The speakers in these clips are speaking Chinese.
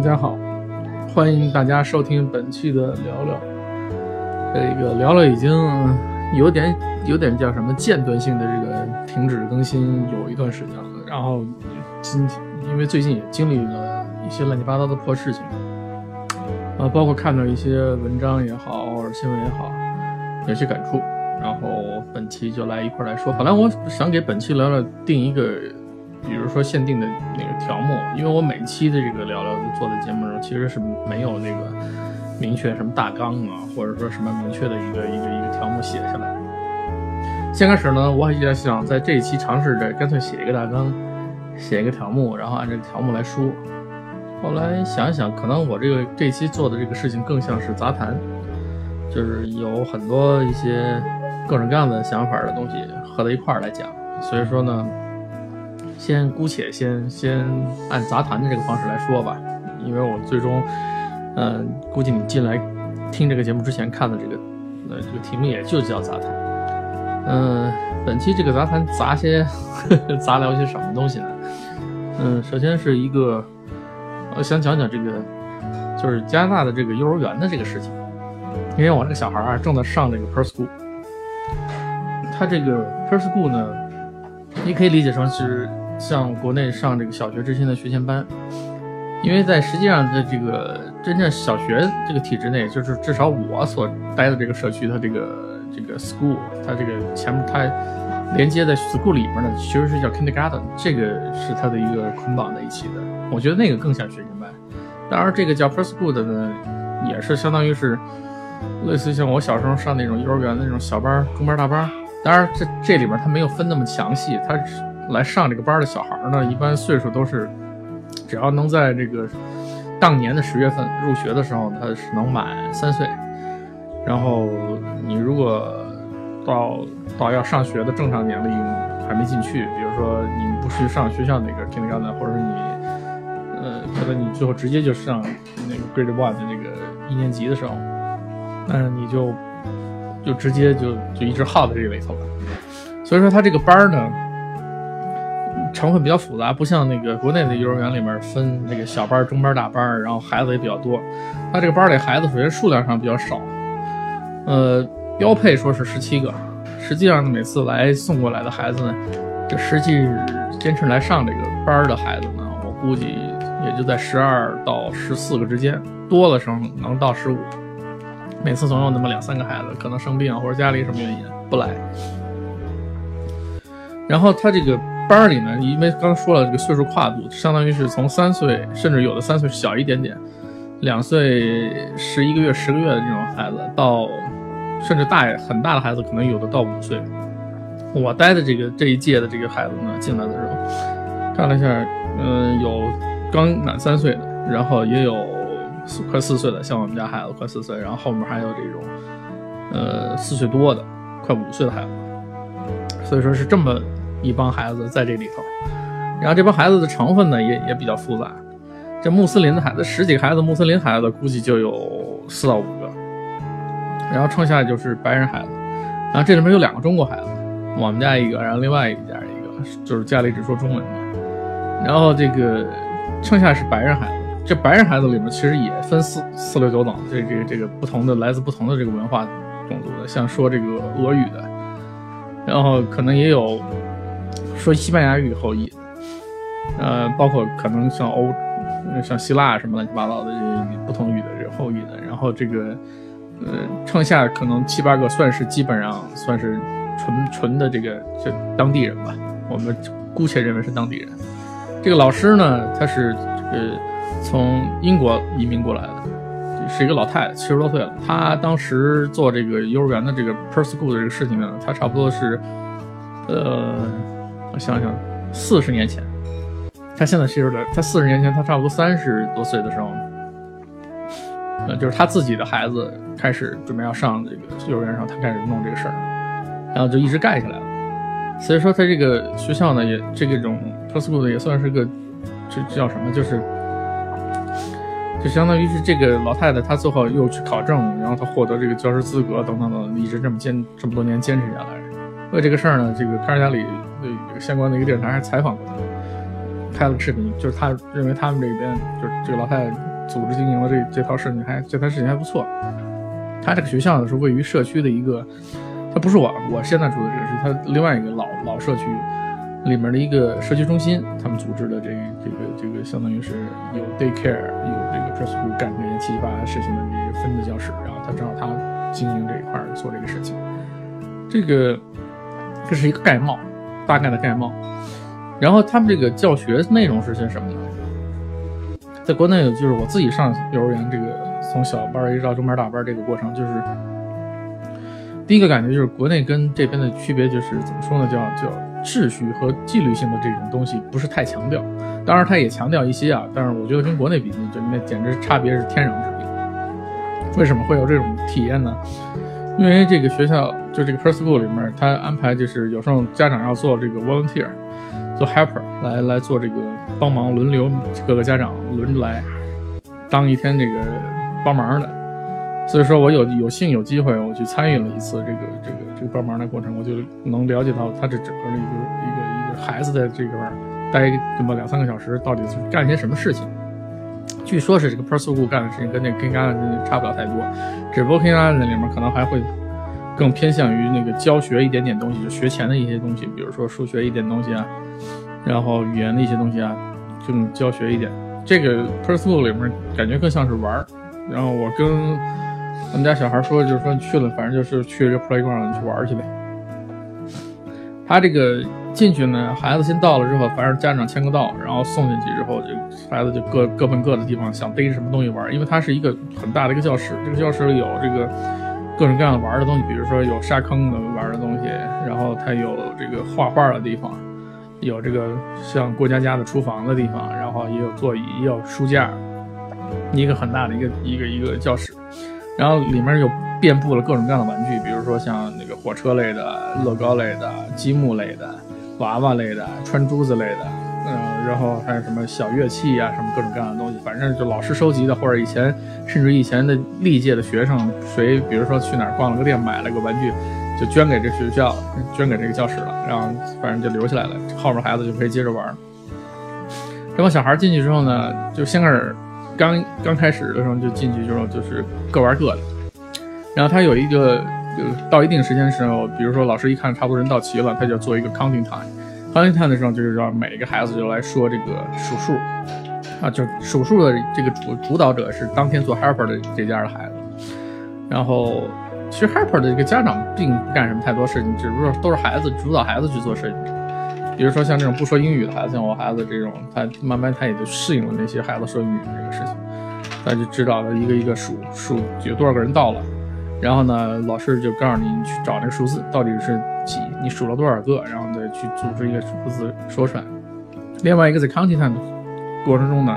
大家好，欢迎大家收听本期的聊聊。这个聊聊已经有点有点叫什么间断性的这个停止更新有一段时间了，然后今天因为最近也经历了一些乱七八糟的破事情，啊，包括看到一些文章也好或者新闻也好，有些感触，然后本期就来一块来说。本来我想给本期聊聊定一个。比如说限定的那个条目，因为我每期的这个聊聊做的节目中，其实是没有那个明确什么大纲啊，或者说什么明确的一个一个一个条目写下来。先开始呢，我也想在这一期尝试着干脆写一个大纲，写一个条目，然后按这个条目来说。后来想一想，可能我这个这期做的这个事情更像是杂谈，就是有很多一些各种各样的想法的东西合在一块儿来讲。所以说呢。先姑且先先按杂谈的这个方式来说吧，因为我最终，嗯，估计你进来听这个节目之前看的这个，呃，这个题目也就叫杂谈。嗯，本期这个杂谈杂些呵呵 杂聊些什么东西呢？嗯，首先是一个，我想讲讲这个，就是加拿大的这个幼儿园的这个事情，因为我这个小孩啊正在上这个 per school，他这个 per school 呢，你可以理解成是。像国内上这个小学之前的学前班，因为在实际上的这个真正小学这个体制内，就是至少我所待的这个社区，它这个这个 school，它这个前面它连接在 school 里面呢，其实是叫 kindergarten，这个是它的一个捆绑在一起的。我觉得那个更像学前班。当然，这个叫 preschool 的呢，也是相当于是类似像我小时候上那种幼儿园的那种小班、中班、大班。当然，这这里面它没有分那么详细，它是。来上这个班的小孩呢，一般岁数都是，只要能在这个当年的十月份入学的时候，他是能满三岁。然后你如果到到要上学的正常年龄还没进去，比如说你不去上学校那个 kindergarten，或者是你呃，可能你最后直接就上那个 grade one 的那个一年级的时候，那你就就直接就就一直耗在这里头了。所以说他这个班呢。成分比较复杂，不像那个国内的幼儿园里面分那个小班、中班、大班，然后孩子也比较多。他这个班里孩子首先数量上比较少，呃，标配说是十七个，实际上，每次来送过来的孩子呢，这实际坚持来上这个班的孩子呢，我估计也就在十二到十四个之间，多了时候能到十五。每次总有那么两三个孩子可能生病或者家里什么原因不来，然后他这个。班里呢，因为刚说了这个岁数跨度，相当于是从三岁，甚至有的三岁小一点点，两岁十一个月、十个月的这种孩子，到甚至大很大的孩子，可能有的到五岁。我待的这个这一届的这个孩子呢，进来的时候看了一下，嗯，有刚满三岁的，然后也有快四岁的，像我们家孩子快四岁，然后后面还有这种呃四岁多的，快五岁的孩子，所以说是这么。一帮孩子在这里头，然后这帮孩子的成分呢也也比较复杂。这穆斯林的孩子十几个孩子，穆斯林孩子估计就有四到五个，然后剩下就是白人孩子。然后这里面有两个中国孩子，我们家一个，然后另外一家一个，就是家里只说中文的。然后这个剩下是白人孩子。这白人孩子里面其实也分四四六九等，这这这个不同的来自不同的这个文化种族的，像说这个俄语的，然后可能也有。说西班牙语后裔，呃，包括可能像欧，像希腊什么乱七八糟的这不同语的这个后裔的，然后这个，呃，剩下可能七八个算是基本上算是纯纯的这个就当地人吧，我们姑且认为是当地人。这个老师呢，他是这个从英国移民过来的，是一个老太太，七十多岁了。她当时做这个幼儿园的这个 per school 的这个事情呢，她差不多是，呃。我想想，四十年前，他现在其实的，他四十年前，他差不多三十多岁的时候，呃，就是他自己的孩子开始准备要上这个幼儿园上，他开始弄这个事儿，然后就一直干下来了。所以说，他这个学校呢，也这个种 preschool 也算是个，这这叫什么？就是，就相当于是这个老太太，她最后又去考证，然后她获得这个教师资格等等等，一直这么坚这么多年坚持下来。为这个事儿呢，这个卡尔加里。相关的一个电视台还采访过他，拍了视频，就是他认为他们这边就是这个老太太组织经营的这这套事情还这套事情还不错。他这个学校呢是位于社区的一个，他不是我我现在住的这个，是他另外一个老老社区里面的一个社区中心，他们组织的这这个这个相当于是有 daycare 有这个 preschool 干这些七七八八事情的这个分的教室，然后他正好他经营这一块做这个事情，这个这是一个概貌，大概的概貌。然后他们这个教学内容是些什么呢？在国内就是我自己上幼儿园，这个从小班一直到中班大班这个过程，就是第一个感觉就是国内跟这边的区别就是怎么说呢？叫叫秩序和纪律性的这种东西不是太强调。当然，他也强调一些啊，但是我觉得跟国内比，就那简直差别是天壤之别。为什么会有这种体验呢？因为这个学校就这个 Per School 里面，他安排就是有时候家长要做这个 volunteer。做 helper 来来做这个帮忙，轮流各个家长轮着来当一天这个帮忙的，所以说我有有幸有机会我去参与了一次这个这个这个帮忙的过程，我就能了解到他这整个的一个一个一个孩子在这块待这么两三个小时，到底是干些什么事情。据说是这个 Per School 干的事情跟那 kina 案子差不了太多，只不过 kina 案子里面可能还会更偏向于那个教学一点点东西，就学前的一些东西，比如说数学一点东西啊。然后语言的一些东西啊，就教学一点。这个 preschool 里面感觉更像是玩儿。然后我跟我们家小孩说，就是说去了，反正就是去这个 playground 去玩去呗。他这个进去呢，孩子先到了之后，反正家长签个到，然后送进去之后，就孩子就各各奔各的地方，想逮什么东西玩。因为它是一个很大的一个教室，这个教室有这个各种各样的玩的东西，比如说有沙坑的玩的东西，然后它有这个画画的地方。有这个像过家家的厨房的地方，然后也有座椅，也有书架，一个很大的一个一个一个教室，然后里面又遍布了各种各样的玩具，比如说像那个火车类的、乐高类的、积木类的、娃娃类的、穿珠子类的，然后还有什么小乐器啊，什么各种各样的东西，反正就老师收集的，或者以前甚至以前的历届的学生，谁比如说去哪儿逛了个店，买了个玩具。就捐给这学校，捐给这个教室了，然后反正就留下来了，后面孩子就可以接着玩。这帮小孩进去之后呢，就先开始刚刚开始的时候就进去之后就是各玩各的，然后他有一个到一定时间的时候，比如说老师一看差不多人到齐了，他就做一个 counting time time 的时候就是让每一个孩子就来说这个数数啊，就数数的这个主主导者是当天做 helper 的这家的孩子，然后。其实 Hyper 的这个家长并不干什么太多事情，只不过都是孩子主导孩子去做事情。比如说像这种不说英语的孩子，像我孩子这种，他慢慢他也就适应了那些孩子说英语这个事情，他就知道了一个一个数数有多少个人到了，然后呢，老师就告诉你去找那个数字到底是几，你数了多少个，然后再去组织一个数字说出来。另外一个在 counting time 过程中呢，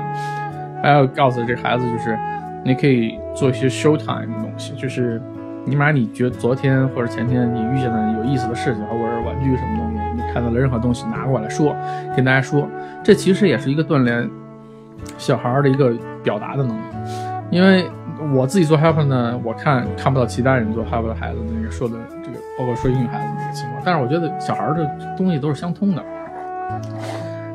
还要告诉这孩子就是你可以做一些 show time 的东西，就是。你把你觉昨天或者前天你遇见的有意思的事情，或者是玩具什么东西，你看到了任何东西拿过来说，跟大家说，这其实也是一个锻炼小孩的一个表达的能力。因为我自己做 helper 呢，我看看不到其他人做 helper 的孩子那个说的这个，包括说英语孩子那个情况。但是我觉得小孩的东西都是相通的，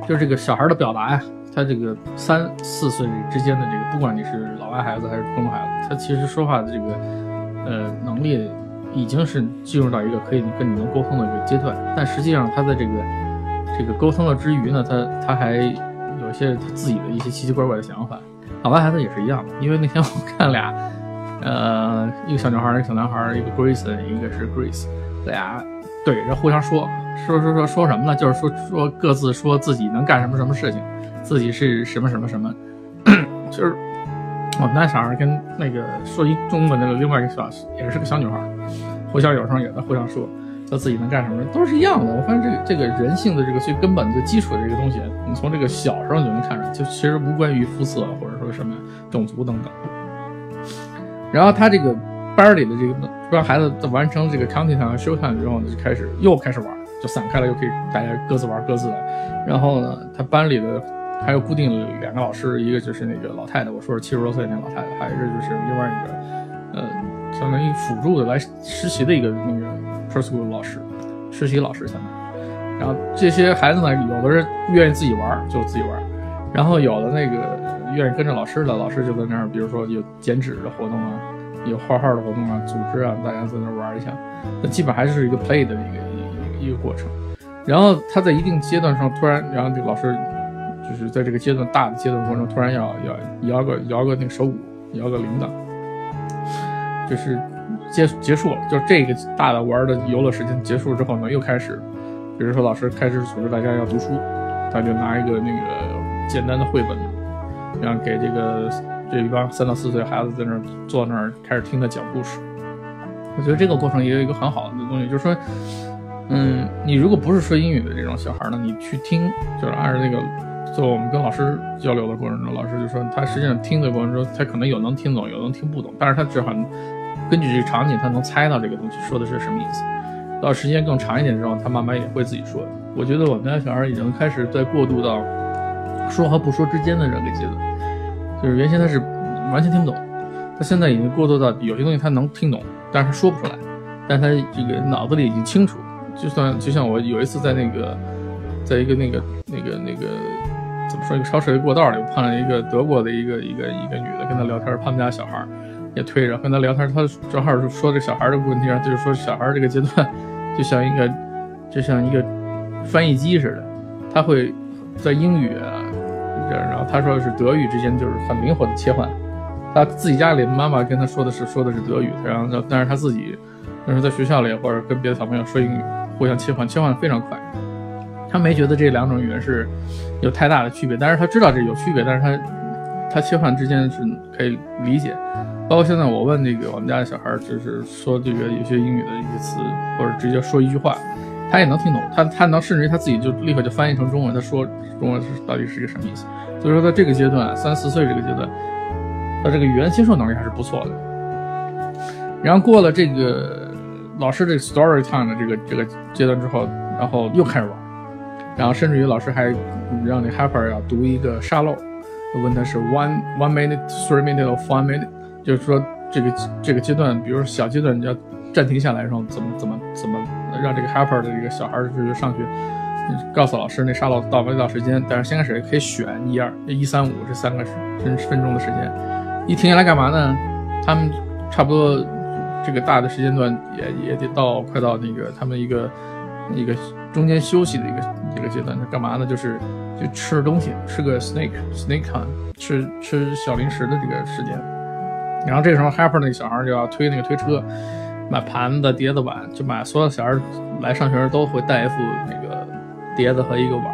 就是这个小孩的表达呀，他这个三四岁之间的这个，不管你是老外孩子还是中国孩子，他其实说话的这个。呃，能力已经是进入到一个可以跟你能沟通的一个阶段，但实际上他在这个这个沟通的之余呢，他他还有一些他自己的一些奇奇怪怪的想法。老外孩子也是一样的，因为那天我看俩，呃，一个小女孩，一个小男孩，一个 Grace，一个是 Grace，俩怼着互相说说说说说什么呢？就是说说各自说自己能干什么什么事情，自己是什么什么什么，就是。我们家小孩跟那个说一中文的另外一个小也是个小女孩，互相有时候也在互相说，他自己能干什么，都是一样的。我发现这个这个人性的这个最根本、最基础的这个东西，你从这个小时候就能看出来，就其实无关于肤色或者说什么种族等等。然后他这个班里的这个让孩子完成这个 counting time 和 show time 之后呢，就开始又开始玩，就散开了，又可以大家各自玩各自的。然后呢，他班里的。还有固定两个老师，一个就是那个老太太，我说是七十多岁那老太太，还有一个就是另外一个，呃，相当于辅助的来实习的一个那个 preschool 老师，实习老师相当于。然后这些孩子呢，有的人愿意自己玩就自己玩，然后有的那个愿意跟着老师的，老师就在那儿，比如说有剪纸的活动啊，有画画的活动啊，组织啊，大家在那儿玩一下，那基本还是一个 play 的一个一一个过程。然后他在一定阶段上突然，然后这个老师就是在这个阶段大的阶段过程中，突然要要摇个摇个那个手鼓，摇个铃铛，就是结结束了，就这个大的玩的游乐时间结束之后呢，又开始。比如说，老师开始组织大家要读书，他就拿一个那个简单的绘本，然后给这个这一帮三到四岁孩子在那儿坐那儿开始听他讲故事。我觉得这个过程也有一个很好的东西，就是说，嗯，你如果不是说英语的这种小孩呢，你去听，就是按照那个做我们跟老师交流的过程中，老师就说他实际上听的过程中，他可能有能听懂，有能听不懂，但是他至少根据这个场景，他能猜到这个东西说的是什么意思。到时间更长一点之后，他慢慢也会自己说。我觉得我们家小孩已经开始在过渡到说和不说之间的这个阶段，就是原先他是完全听不懂，他现在已经过渡到有些东西他能听懂，但是他说不出来，但他这个脑子里已经清楚。就算就像我有一次在那个，在一个那个那个那个怎么说一个超市的过道里，我碰上一个德国的一个一个一个女的跟他聊天，他们家小孩推着跟他聊天，他正好是说这小孩的问题，然后就是说小孩这个阶段。就像一个，就像一个翻译机似的，他会在英语，然后他说是德语之间就是很灵活的切换。他自己家里妈妈跟他说的是说的是德语，然后但是他自己，但是在学校里或者跟别的小朋友说英语，互相切换，切换非常快。他没觉得这两种语言是有太大的区别，但是他知道这有区别，但是他他切换之间是可以理解。包括现在我问那个我们家的小孩，就是说这个有些英语的一些词，或者直接说一句话，他也能听懂，他他能甚至于他自己就立刻就翻译成中文，他说中文是到底是一个什么意思。所以说在这个阶段，三四岁这个阶段，他这个语言接受能力还是不错的。然后过了这个老师这个 story time 的这个这个阶段之后，然后又开始玩，然后甚至于老师还让那 Harper 要读一个沙漏，问他是 one one minute, three minute or one minute。就是说，这个这个阶段，比如说小阶段，你要暂停下来，然后怎么怎么怎么让这个 hyper 的这个小孩就是上去，告诉老师那沙漏到没到时间。但是先开始可以选一二一三五这三个分分钟的时间，一停下来干嘛呢？他们差不多这个大的时间段也也得到快到那个他们一个一个中间休息的一个一个阶段，干嘛呢？就是就吃东西，吃个 snake snake time，吃吃小零食的这个时间。然后这个时候，Harper 那个小孩就要推那个推车，买盘子、碟子、碗，就买所有小孩来上学都会带一副那个碟子和一个碗，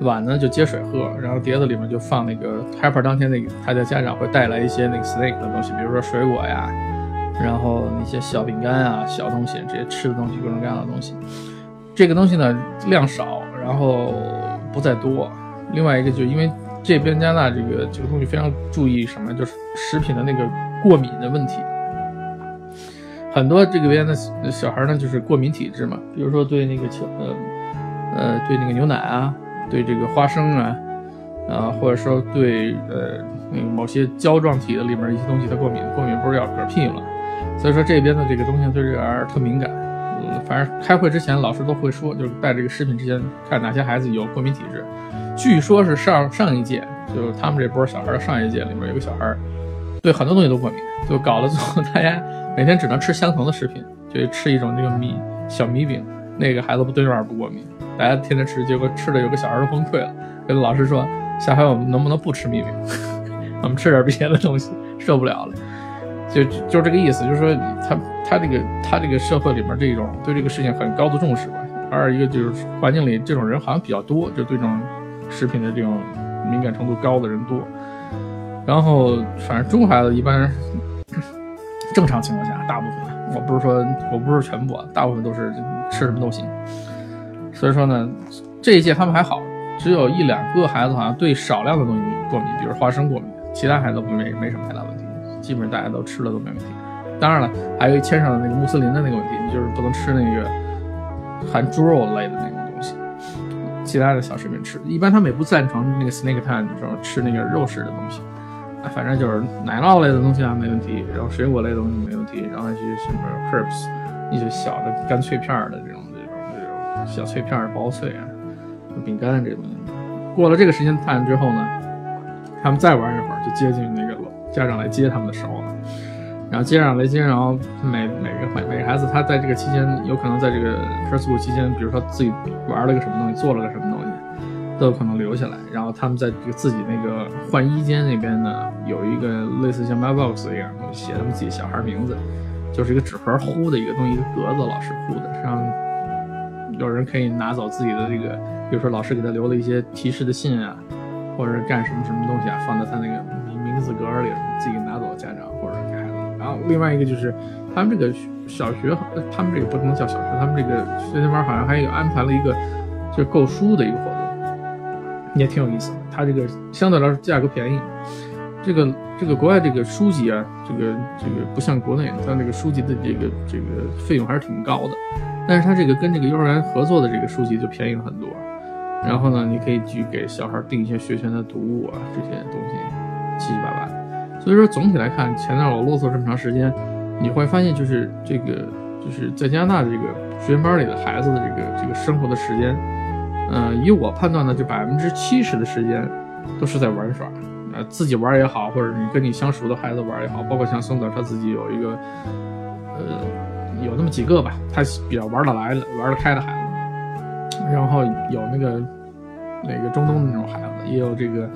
碗呢就接水喝，然后碟子里面就放那个 Harper 当天那个他家家长会带来一些那个 snake 的东西，比如说水果呀，然后那些小饼干啊、小东西，这些吃的东西，各种各样的东西。这个东西呢量少，然后不再多。另外一个就因为这边加拿大这个这个东西非常注意什么，就是食品的那个。过敏的问题，很多这个边的小孩呢，就是过敏体质嘛。比如说对那个呃呃对那个牛奶啊，对这个花生啊，啊或者说对呃那个某些胶状体的里面一些东西它过敏，过敏不是要嗝屁吗？所以说这边的这个东西对这个儿特敏感。嗯，反正开会之前老师都会说，就是带这个食品之前看哪些孩子有过敏体质。据说是上上一届，就是他们这波小孩的上一届里面有个小孩。对很多东西都过敏，就搞了之后大家每天只能吃相同的食品，就吃一种这个米小米饼，那个孩子不对这玩意儿不过敏，大家天天吃，结果吃的有个小孩都崩溃了，跟老师说下回我们能不能不吃米饼，我们吃点别的东西，受不了了，就就这个意思，就是说他他这个他这个社会里面这种对这个事情很高度重视吧，二一个就是环境里这种人好像比较多，就对这种食品的这种敏感程度高的人多。然后，反正中国孩子一般正常情况下，大部分我不是说我不是全部，大部分都是吃什么都行。所以说呢，这一届他们还好，只有一两个孩子好像对少量的东西过敏，比如花生过敏，其他孩子都没没什么太大问题，基本上大家都吃了都没问题。当然了，还有一牵上的那个穆斯林的那个问题，你就是不能吃那个含猪肉类的那种东西，其他的小食品吃。一般他们也不赞成那个 snake time 这种吃那个肉食的东西。反正就是奶酪类的东西啊，没问题。然后水果类的东西没问题。然后一些什么 herbs，一些小的干脆片的这种、这种、这种小脆片、薄脆啊、饼干这东西。过了这个时间段之后呢，他们再玩一会儿，就接近那个了家长来接他们的时候了。然后家长来接，然后每每个每每个孩子，他在这个期间，有可能在这个 preschool 期间，比如说自己玩了个什么东西，做了个什么东西，都有可能留下来。然后他们在这个自己那个换衣间那边呢，有一个类似像 mailbox 一样，写他们自己小孩名字，就是一个纸盒糊的一个东西，一个格子，老师糊的，让有人可以拿走自己的这个，比如说老师给他留了一些提示的信啊，或者干什么什么东西啊，放在他那个名名字格里，自己拿走，家长或者给孩子。然后另外一个就是他们这个小学，他们这个不能叫小学，他们这个学前班好像还有安排了一个就是购书的一个活动，也挺有意思的。它这个相对来说价格便宜，这个这个国外这个书籍啊，这个这个不像国内，它那个书籍的这个这个费用还是挺高的。但是它这个跟这个幼儿园合作的这个书籍就便宜了很多。然后呢，你可以去给小孩订一些学前的读物啊，这些东西七七八八。所以说总体来看，前段我啰嗦这么长时间，你会发现就是这个就是在加拿大这个学前班里的孩子的这个这个生活的时间，呃，以我判断呢，就百分之七十的时间都是在玩耍，呃，自己玩也好，或者你跟你相熟的孩子玩也好，包括像松子他自己有一个，呃，有那么几个吧，他比较玩得来的、玩得开的孩子，然后有那个那个中东的那种孩子，也有这个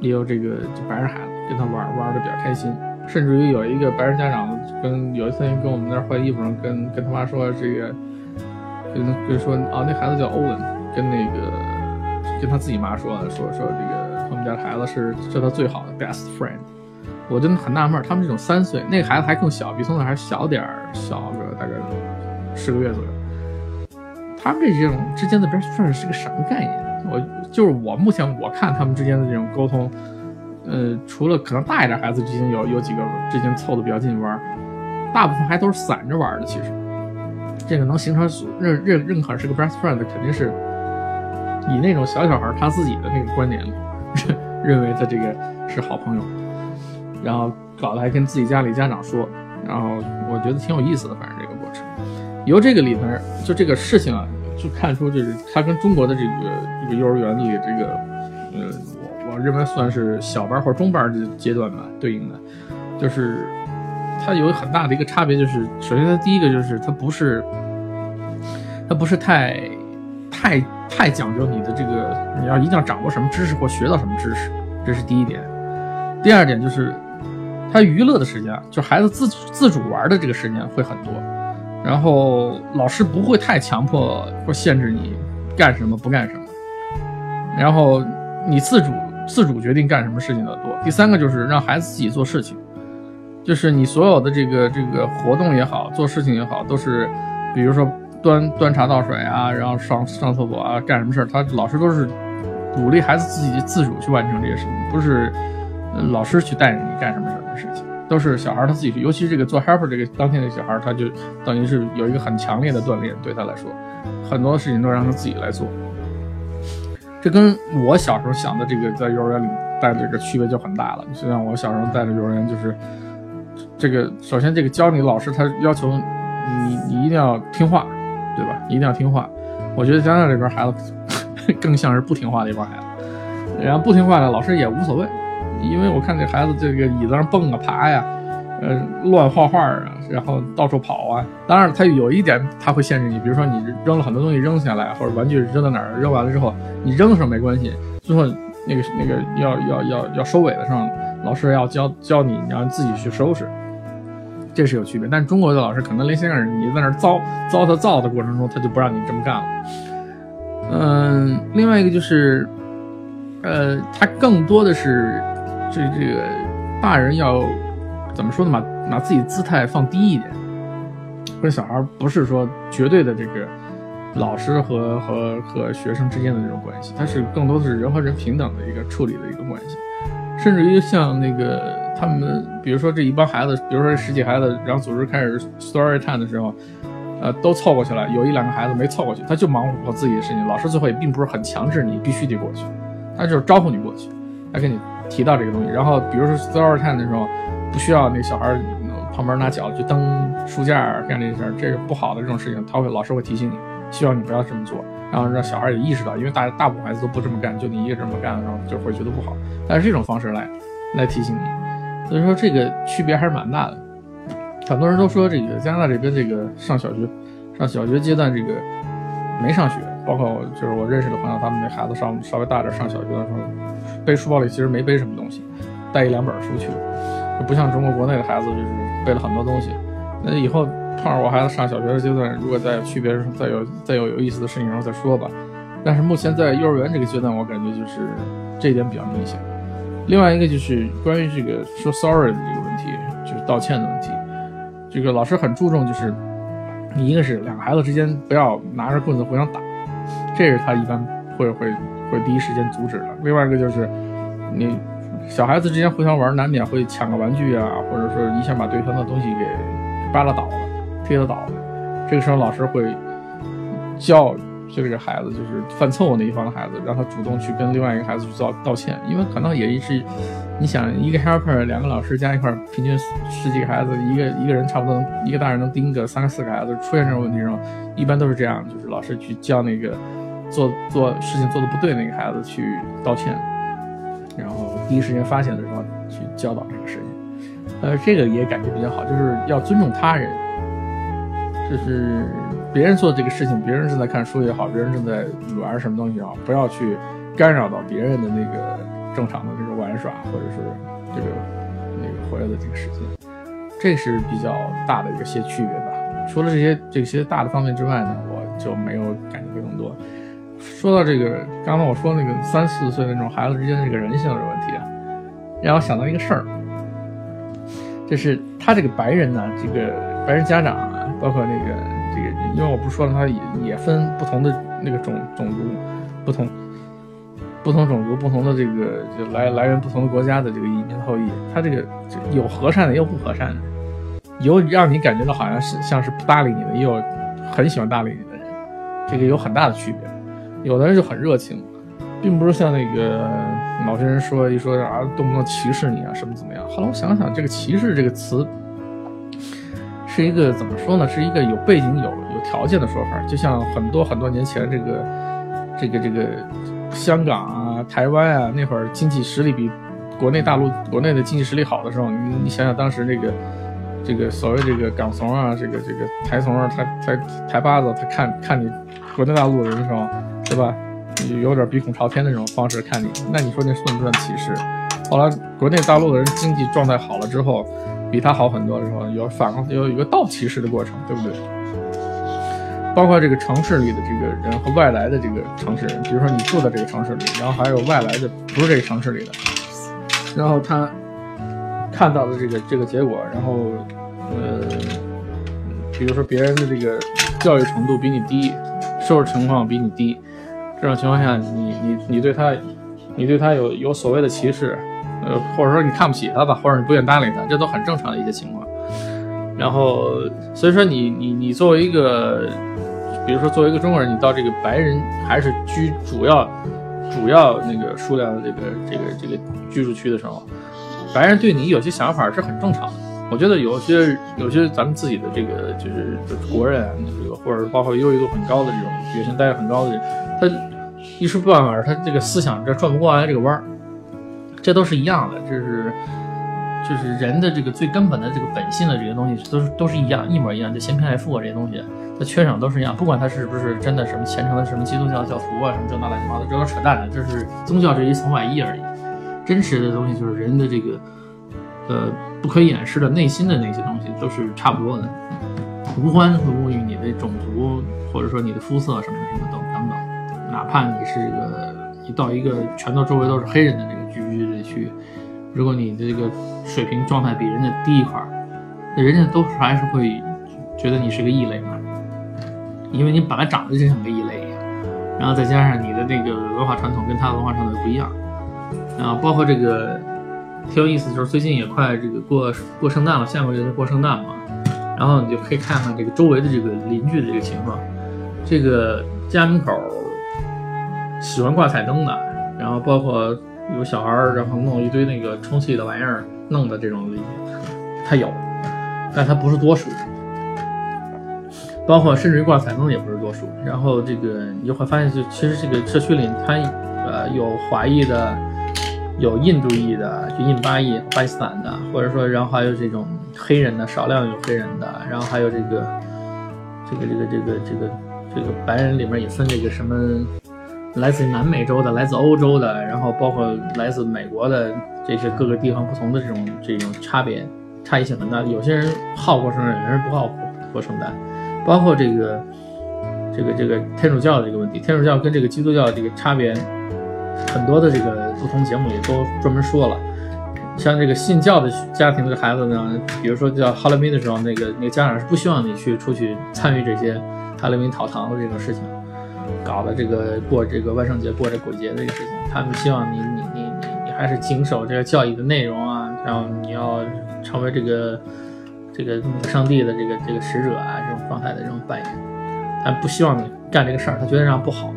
也有这个就白人孩子。跟他玩玩的比较开心，甚至于有一个白人家长跟有一次跟我们那儿换衣服跟跟他妈说这个，跟跟说啊那孩子叫欧文，跟那个跟他自己妈说，说说这个他们家孩子是是他最好的 best friend，我真的很纳闷，他们这种三岁那个孩子还更小，比松子还小点儿，小个大概十个月左右，他们这种之间的 best friend 是个什么概念？我就是我目前我看他们之间的这种沟通。呃，除了可能大一点孩子之间有有几个之间凑的比较近玩，大部分还都是散着玩的。其实，这个能形成认认认可是个 best friend 的，肯定是以那种小小孩他自己的那个观点里认为他这个是好朋友，然后搞得还跟自己家里家长说，然后我觉得挺有意思的。反正这个过程，由这个里面就这个事情啊，就看出就是他跟中国的这个这个幼儿园里这个呃。我认为算是小班或中班的阶段吧，对应的，就是它有很大的一个差别，就是首先它第一个就是它不是，它不是太太太讲究你的这个你要一定要掌握什么知识或学到什么知识，这是第一点。第二点就是他娱乐的时间，就孩子自自主玩的这个时间会很多，然后老师不会太强迫或限制你干什么不干什么，然后你自主。自主决定干什么事情的多。第三个就是让孩子自己做事情，就是你所有的这个这个活动也好，做事情也好，都是，比如说端端茶倒水啊，然后上上厕所啊，干什么事儿，他老师都是鼓励孩子自己自主去完成这些事情，不是老师去带着你干什么什么事情，都是小孩他自己去。尤其是这个做 helper 这个当天的小孩，他就等于是有一个很强烈的锻炼，对他来说，很多事情都让他自己来做。这跟我小时候想的这个在幼儿园里带的这个区别就很大了。就像我小时候带的幼儿园，就是这个首先这个教你老师他要求你你一定要听话，对吧？一定要听话。我觉得加拿大这边孩子 更像是不听话的一帮孩子，然后不听话的老师也无所谓，因为我看这孩子这个椅子上蹦啊爬呀。呃，乱画画啊，然后到处跑啊。当然，他有一点他会限制你，比如说你扔了很多东西扔下来，或者玩具扔到哪儿，扔完了之后你扔的时候没关系，最后那个那个要要要要收尾的时候，老师要教教你，你要自己去收拾，这是有区别。但中国的老师可能连先生你在那糟糟他造的过程中，他就不让你这么干了。嗯，另外一个就是，呃，他更多的是这这个大人要。怎么说呢？把把自己姿态放低一点，跟小孩不是说绝对的这个老师和和和学生之间的这种关系，他是更多的是人和人平等的一个处理的一个关系。甚至于像那个他们，比如说这一帮孩子，比如说十几孩子，然后组织开始 story time 的时候，呃，都凑过去了，有一两个孩子没凑过去，他就忙活自己的事情。老师最后也并不是很强制你必须得过去，他就是招呼你过去，他跟你提到这个东西。然后比如说 story time 的时候。不需要那小孩旁边拿脚去蹬书架干这些事儿，这是不好的这种事情，他会老师会提醒你。希望你不要这么做，然后让小孩也意识到，因为大大部分孩子都不这么干，就你一个这么干，然后就会觉得不好。但是这种方式来来提醒你，所以说这个区别还是蛮大的。很多人都说这个加拿大这边这个上小学上小学阶段这个没上学，包括就是我认识的朋友，他们那孩子上稍微大点上小学的时候，背书包里其实没背什么东西，带一两本书去，不像中国国内的孩子就是背了很多东西。那以后碰上我孩子上小学的阶段，如果再有区别，再有再有有意思的事情，然后再说吧。但是目前在幼儿园这个阶段，我感觉就是这一点比较明显。另外一个就是关于这个说 sorry 的这个问题，就是道歉的问题。这个老师很注重，就是你一个是两个孩子之间不要拿着棍子互相打，这是他一般会会会第一时间阻止的。另外一个就是你小孩子之间互相玩，难免会抢个玩具啊，或者说一下把对方的东西给扒拉倒了、踢了倒了。这个时候老师会教。就这个孩子，就是犯错误那一方的孩子，让他主动去跟另外一个孩子去道道歉，因为可能也是，你想一个 helper，两个老师加一块，平均十几个孩子，一个一个人差不多一个大人能盯个三个四个孩子，出现这种问题时候，一般都是这样，就是老师去叫那个做做事情做的不对那个孩子去道歉，然后第一时间发现的时候去教导这个事情，呃，这个也感觉比较好，就是要尊重他人，就是。别人做这个事情，别人正在看书也好，别人正在玩什么东西也好，不要去干扰到别人的那个正常的这个玩耍，或者是这个那个回来的这个时间，这是比较大的一个些区别吧。除了这些这些大的方面之外呢，我就没有感觉更多。说到这个，刚刚我说那个三四岁那种孩子之间的这个人性的问题啊，让我想到一个事儿，就是他这个白人呢，这个白人家长啊，包括那个。这个，因为我不说了，它也也分不同的那个种种族，不同不同种族，不同的这个就来来源不同的国家的这个移民后裔，他这个有和善的，也有不和善的，有让你感觉到好像是像是不搭理你的，也有很喜欢搭理你的人，这个有很大的区别。有的人就很热情，并不是像那个某些人说一说啊，动不动歧视你啊，什么怎么样。后来我想想，这个歧视这个词。是一个怎么说呢？是一个有背景、有有条件的说法。就像很多很多年前，这个这个这个香港啊、台湾啊，那会儿经济实力比国内大陆国内的经济实力好的时候，你你想想当时这个这个所谓这个港怂啊，这个这个台怂啊，他他台巴子，他看看你国内大陆人的时候，是吧？有点鼻孔朝天的那种方式看你，那你说那算不算歧视？后来国内大陆的人经济状态好了之后。比他好很多的时候，有反有有一个倒骑式的过程，对不对？包括这个城市里的这个人和外来的这个城市人，比如说你住在这个城市里，然后还有外来的不是这个城市里的，然后他看到的这个这个结果，然后呃，比如说别人的这个教育程度比你低，收入情况比你低，这种情况下，你你你对他，你对他有有所谓的歧视。呃，或者说你看不起他吧，或者你不愿搭理他，这都很正常的一些情况。然后，所以说你你你作为一个，比如说作为一个中国人，你到这个白人还是居主要主要那个数量的这个这个这个居住区的时候，白人对你有些想法是很正常的。我觉得有些有些咱们自己的这个就是国人，这个或者包括优越度很高的这种学生，待遇很高的人，他一时半会儿他这个思想这转不过来这个弯儿。这都是一样的，这是就是人的这个最根本的这个本性的这些东西，都是都是一样，一模一样。就嫌贫爱富啊这些东西，它缺少都是一样。不管他是不是真的什么虔诚的什么基督教教徒啊，什么这那乱七八糟，这都扯淡的。这是宗教这一层外衣而已。真实的东西就是人的这个呃不可掩饰的内心的那些东西，都是差不多的。无关乎于你的种族，或者说你的肤色什么什么等等等。哪怕你是一个一到一个全都周围都是黑人的这个。区去，如果你的这个水平状态比人家低一块儿，那人家都还是会觉得你是个异类嘛，因为你本来长得就像个异类一样，然后再加上你的那个文化传统跟他的文化传统不一样，啊，包括这个挺有意思，就是最近也快这个过过圣诞了，下个月就过圣诞嘛，然后你就可以看看这个周围的这个邻居的这个情况，这个家门口喜欢挂彩灯的，然后包括。有小孩儿，然后弄一堆那个充气的玩意儿，弄的这种，他有，但他不是多数。包括甚至于挂彩灯也不是多数。然后这个你就会发现，就其实这个社区里它呃有华裔的，有印度裔的，就印巴裔、巴基斯坦的，或者说然后还有这种黑人的，少量有黑人的，然后还有这个这个这个这个这个这个白人里面也分这个什么。来自南美洲的，来自欧洲的，然后包括来自美国的，这些各个地方不同的这种这种差别差异性很大。有些人好过圣诞，有些人不好过圣诞。包括这个这个这个天主教的这个问题，天主教跟这个基督教这个差别，很多的这个不同节目也都专门说了。像这个信教的家庭的孩子呢，比如说叫哈勒宾的时候，那个那个家长是不希望你去出去参与这些哈勒宾讨糖的这种事情。搞的这个过这个万圣节过这鬼节的这个事情，他们希望你你你你你还是谨守这个教义的内容啊，然后你要成为这个这个上帝的这个这个使者啊这种状态的这种扮演，他不希望你干这个事儿，他觉得这样不好，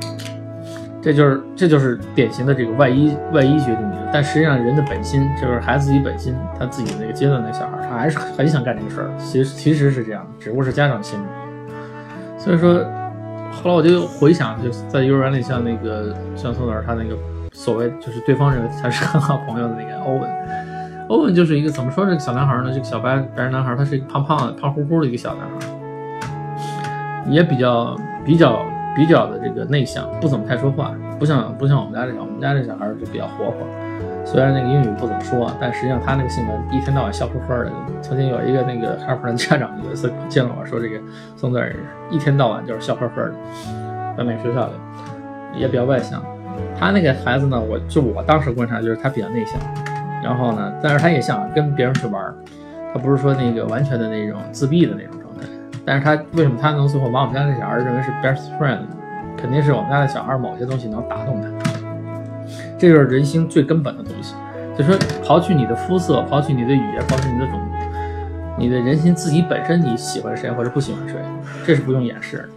这就是这就是典型的这个外衣外衣决定你的，但实际上人的本心就是孩子自己本心，他自己那个阶段那小孩，他还是很想干这个事儿，其实其实是这样，只不过是家长心里，所以说。后来我就回想，就是在幼儿园里，像那个像宋老师他那个所谓就是对方认为他是很好朋友的那个欧文，欧文就是一个怎么说这个小男孩呢？这个小白白人男孩，他是一个胖胖的、胖乎乎的一个小男孩，也比较比较比较的这个内向，不怎么太说话，不像不像我们家这小我们家这小孩就比较活泼。虽然那个英语不怎么说，但实际上他那个性格一天到晚笑呵呵的。曾经有一个那个哈佛的家长有一次见了我说，这个宋子一天到晚就是笑呵呵的，在那个学校里也比较外向。他那个孩子呢，我就我当时观察就是他比较内向，然后呢，但是他也想跟别人去玩，他不是说那个完全的那种自闭的那种状态。但是他为什么他能最后把我们家那小孩认为是 best friend？肯定是我们家的小孩某些东西能打动他。这就是人心最根本的东西，就说刨去你的肤色，刨去你的语言，刨去你的种族，你的人心自己本身你喜欢谁或者不喜欢谁，这是不用掩饰的。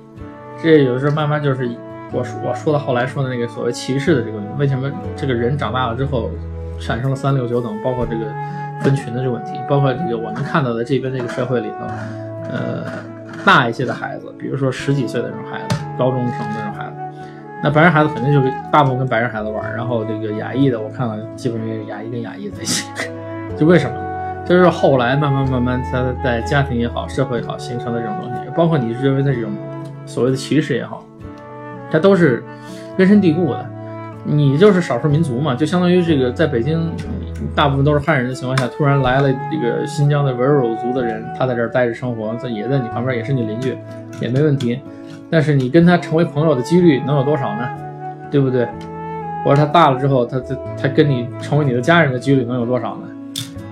这有的时候慢慢就是我我说到后来说的那个所谓歧视的这个问题，为什么这个人长大了之后产生了三六九等，包括这个分群的这个问题，包括这个我能看到的这边这个社会里头，呃，大一些的孩子，比如说十几岁的这种孩子，高中生这种孩子。那白人孩子肯定就是大部分跟白人孩子玩，然后这个亚裔的我看了，基本上亚裔跟亚裔在一起，就为什么？就是后来慢慢慢慢，他在家庭也好，社会也好形成的这种东西，包括你认为的这种所谓的歧视也好，它都是根深蒂固的。你就是少数民族嘛，就相当于这个在北京大部分都是汉人的情况下，突然来了这个新疆的维吾尔族的人，他在这儿待着生活，在也在你旁边，也是你邻居，也没问题。但是你跟他成为朋友的几率能有多少呢？对不对？或者他大了之后，他他他跟你成为你的家人的几率能有多少呢？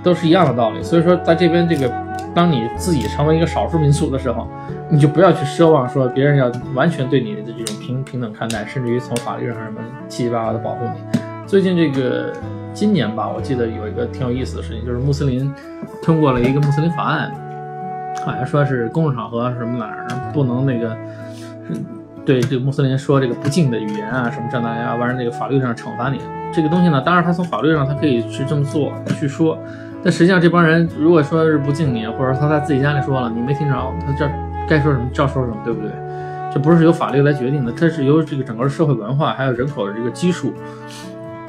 都是一样的道理。所以说，在这边这个，当你自己成为一个少数民族的时候，你就不要去奢望说别人要完全对你的这种平平等看待，甚至于从法律上什么七七八八的保护你。最近这个今年吧，我记得有一个挺有意思的事情，就是穆斯林通过了一个穆斯林法案，好像说是公共场合什么哪儿不能那个。对这个穆斯林说这个不敬的语言啊，什么这那呀，完了那个法律上惩罚你这个东西呢？当然他从法律上他可以去这么做去说，但实际上这帮人如果说是不敬你，或者他在自己家里说了你没听着，他这该说什么照说什么，对不对？这不是由法律来决定的，它是由这个整个社会文化还有人口的这个基数，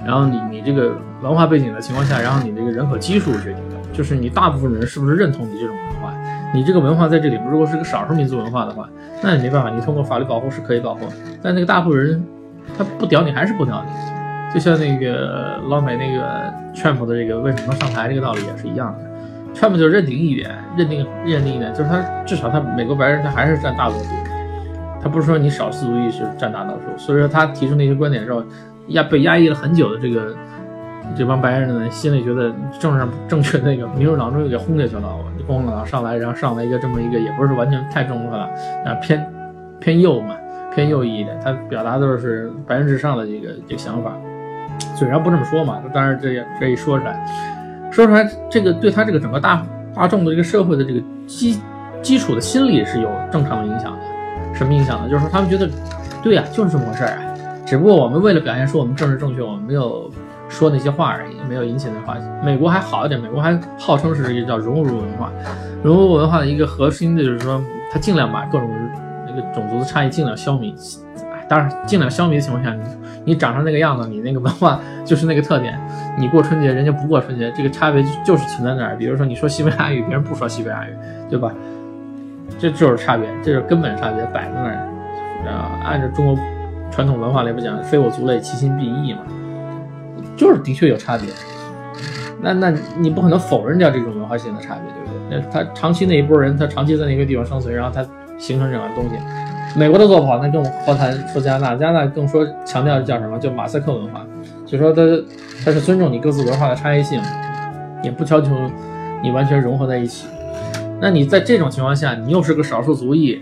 然后你你这个文化背景的情况下，然后你这个人口基数决定的，就是你大部分人是不是认同你这种文化。你这个文化在这里，如果是个少数民族文化的话，那也没办法，你通过法律保护是可以保护。但那个大部分人，他不屌你还是不屌你，就像那个老美那个 Trump 的这个为什么上台这个道理也是一样的。Trump 就认定一点，认定认定一点，就是他至少他美国白人他还是占大多数，他不是说你少数族裔是占大多数。所以说他提出那些观点之后，压被压抑了很久的这个。这帮白人呢，心里觉得政治上正确那个民主党终于给轰下去了。共和党上来，然后上来一个这么一个，也不是完全太中和了，啊偏偏右嘛，偏右翼一点。他表达都是白人至上的这个这个想法，嘴上不这么说嘛，当然这这一说出来，说出来这个对他这个整个大大众的这个社会的这个基基础的心理是有正常的影响的。什么影响呢？就是说他们觉得，对呀，就是这么回事儿啊。只不过我们为了表现出我们政治正确，我们没有。说那些话而已，没有引起那话。美国还好一点，美国还号称是一个叫熔炉文化。熔炉文化的一个核心的就是说，他尽量把各种那个种族的差异尽量消弭。当然，尽量消弭的情况下，你你长成那个样子，你那个文化就是那个特点。你过春节，人家不过春节，这个差别就就是存在那儿。比如说，你说西班牙语，别人不说西班牙语，对吧？这就是差别，这是根本差别摆在那儿。按照中国传统文化来讲，非我族类，其心必异嘛，就是的确有差别。那那你不可能否认掉这种文化性的差别，对不对？那他长期那一波人，他长期在那个地方生存，然后他形成这样东西。美国的做不好，那更何谈说加拿大？加拿大更说强调叫什么？叫马赛克文化，就说他他是尊重你各自文化的差异性，也不要求你完全融合在一起。那你在这种情况下，你又是个少数族裔，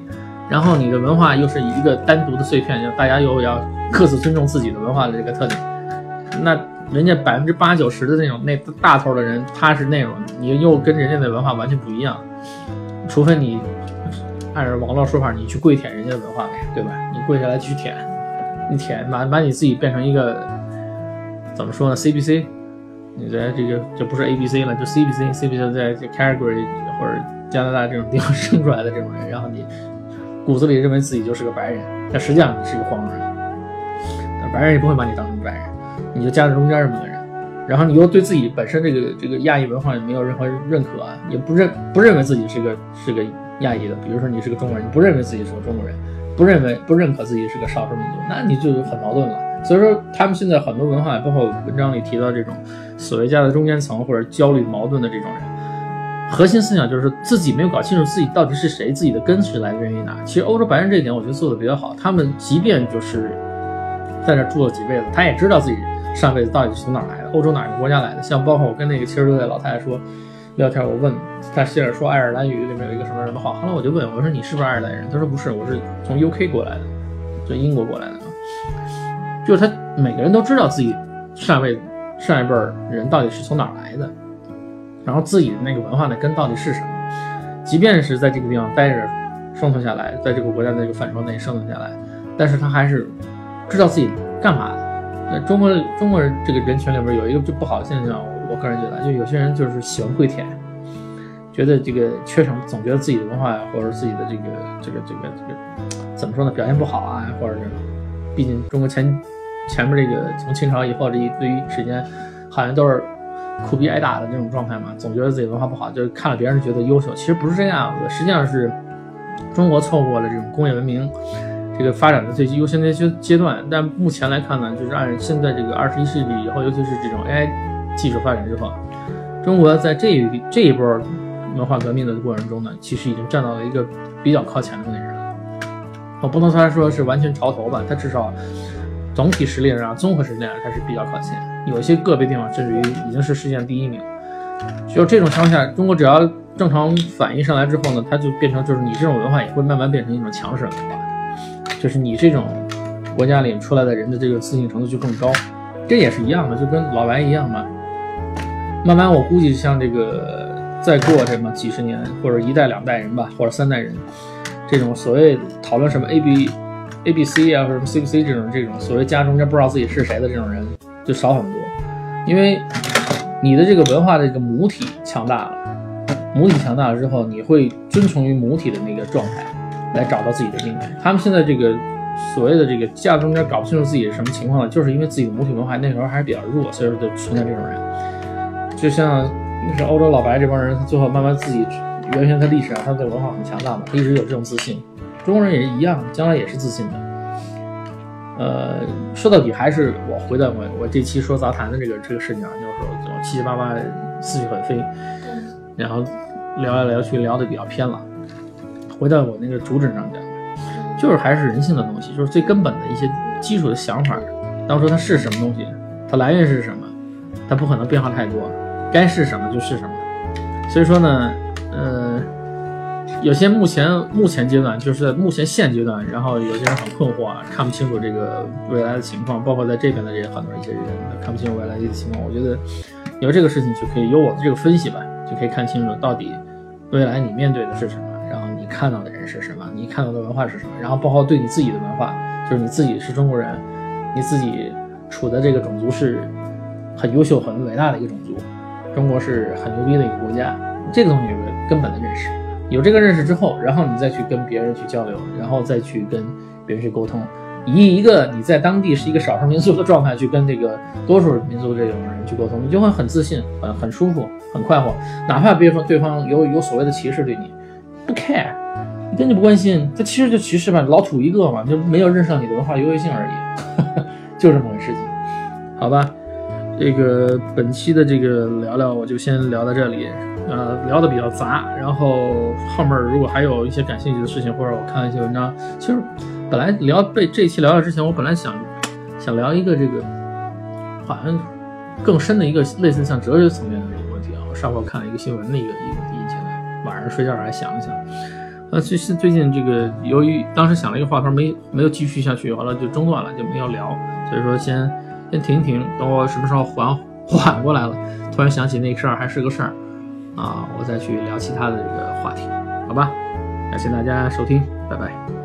然后你的文化又是一个单独的碎片，就大家又要各自尊重自己的文化的这个特点。那人家百分之八九十的那种那大头的人，他是那种，你又跟人家的文化完全不一样，除非你。按照网络说法，你去跪舔人家的文化呗，对吧？你跪下来去舔，你舔把把你自己变成一个怎么说呢？C B C，你在这个就不是 A B C 了，就 C B C，C B C 在这 category 或者加拿大这种地方 生出来的这种人，然后你骨子里认为自己就是个白人，但实际上你是个黄种人，但白人也不会把你当成白人，你就夹在中间这么个人，然后你又对自己本身这个这个亚裔文化也没有任何认可，也不认不认为自己是个是个。亚裔的，比如说你是个中国人，你不认为自己是个中国人，不认为不认可自己是个少数民族，那你就很矛盾了。所以说，他们现在很多文化，包括文章里提到这种所谓夹在中间层或者焦虑矛盾的这种人，核心思想就是自己没有搞清楚自己到底是谁，自己的根是来源于哪。其实欧洲白人这一点，我觉得做的比较好。他们即便就是在这住了几辈子，他也知道自己上辈子到底是从哪来的，欧洲哪个国家来的。像包括我跟那个七十多岁老太太说。聊天，我问她，接着说爱尔兰语里面有一个什么什么话。后来我就问，我说你是不是爱尔兰人？她说不是，我是从 UK 过来的，从英国过来的。就是他每个人都知道自己上辈、上一辈人到底是从哪来的，然后自己的那个文化的根到底是什么。即便是在这个地方待着生存下来，在这个国家的这个范畴内生存下来，但是他还是知道自己干嘛的。那中国中国人这个人群里边有一个就不好的现象。我个人觉得，就有些人就是喜欢跪舔，觉得这个缺什么，总觉得自己的文化呀或者自己的这个这个这个这个怎么说呢，表现不好啊，或者是，毕竟中国前前面这个从清朝以后这一堆时间，好像都是苦逼挨打的这种状态嘛，总觉得自己文化不好，就是看了别人觉得优秀，其实不是这样子，实际上是中国错过了这种工业文明这个发展的最优先的阶阶段，但目前来看呢，就是按现在这个二十一世纪以后，尤其是这种 AI。技术发展之后，中国在这一这一波文化革命的过程中呢，其实已经站到了一个比较靠前的位置了。我不能说说是完全潮头吧，它至少总体实力上、综合实力上它是比较靠前。有些个别地方甚至于已经是世界第一名。就这种情况下，中国只要正常反应上来之后呢，它就变成就是你这种文化也会慢慢变成一种强势文化，就是你这种国家里出来的人的这个自信程度就更高。这也是一样的，就跟老白一样嘛。慢慢，我估计像这个再过这么几十年，或者一代两代人吧，或者三代人，这种所谓讨论什么 A B A B C 啊，或者什么 C B C 这种这种所谓家中间不知道自己是谁的这种人就少很多，因为你的这个文化的这个母体强大了，母体强大了之后，你会遵从于母体的那个状态来找到自己的定位。他们现在这个所谓的这个家中间搞不清楚自己是什么情况了，就是因为自己的母体文化那时候还是比较弱，所以说就存在这种人。就像那是欧洲老白这帮人，他最后慢慢自己，原先他历史上他的文化很强大嘛，他一直有这种自信。中国人也一样，将来也是自信的。呃，说到底还是我回到我我这期说杂谈的这个这个事情啊，就是说七七八八思绪很飞，然后聊来聊去聊的比较偏了。回到我那个主旨上讲，就是还是人性的东西，就是最根本的一些基础的想法。当初它是什么东西，它来源是什么，它不可能变化太多。该是什么就是什么，所以说呢，呃，有些目前目前阶段就是在目前现阶段，然后有些人很困惑啊，看不清楚这个未来的情况，包括在这边的这些很多一些人看不清楚未来的情况。我觉得有这个事情就可以有我的这个分析吧，就可以看清楚到底未来你面对的是什么，看到的人是什么，你看到的文化是什么，然后包括对你自己的文化，就是你自己是中国人，你自己处的这个种族是很优秀、很伟大的一个种族。中国是很牛逼的一个国家，这个东西有个根本的认识，有这个认识之后，然后你再去跟别人去交流，然后再去跟别人去沟通，以一个你在当地是一个少数民族的状态去跟这个多数民族这种人去沟通，你就会很自信，很很舒服，很快活。哪怕比如说对方有有所谓的歧视对你，不 care，一点就不关心。这其实就歧视吧，老土一个嘛，就没有认识到你的文化优越性而已，就这么回事情，好吧？这个本期的这个聊聊，我就先聊到这里。呃，聊的比较杂，然后后面如果还有一些感兴趣的事情，或者我看一些文章，其实本来聊被这一期聊聊之前，我本来想想聊一个这个好像更深的一个类似像哲学层面的一个问题啊。我上回看了一个新闻的一个一个，晚上睡觉还想一想。呃，最近最近这个由于当时想了一个话头没没有继续下去，完了就中断了，就没有聊，所以说先先停一停，等我什么时候缓 缓过来了，突然想起那事儿还是个事儿。啊，我再去聊其他的这个话题，好吧？感谢大家收听，拜拜。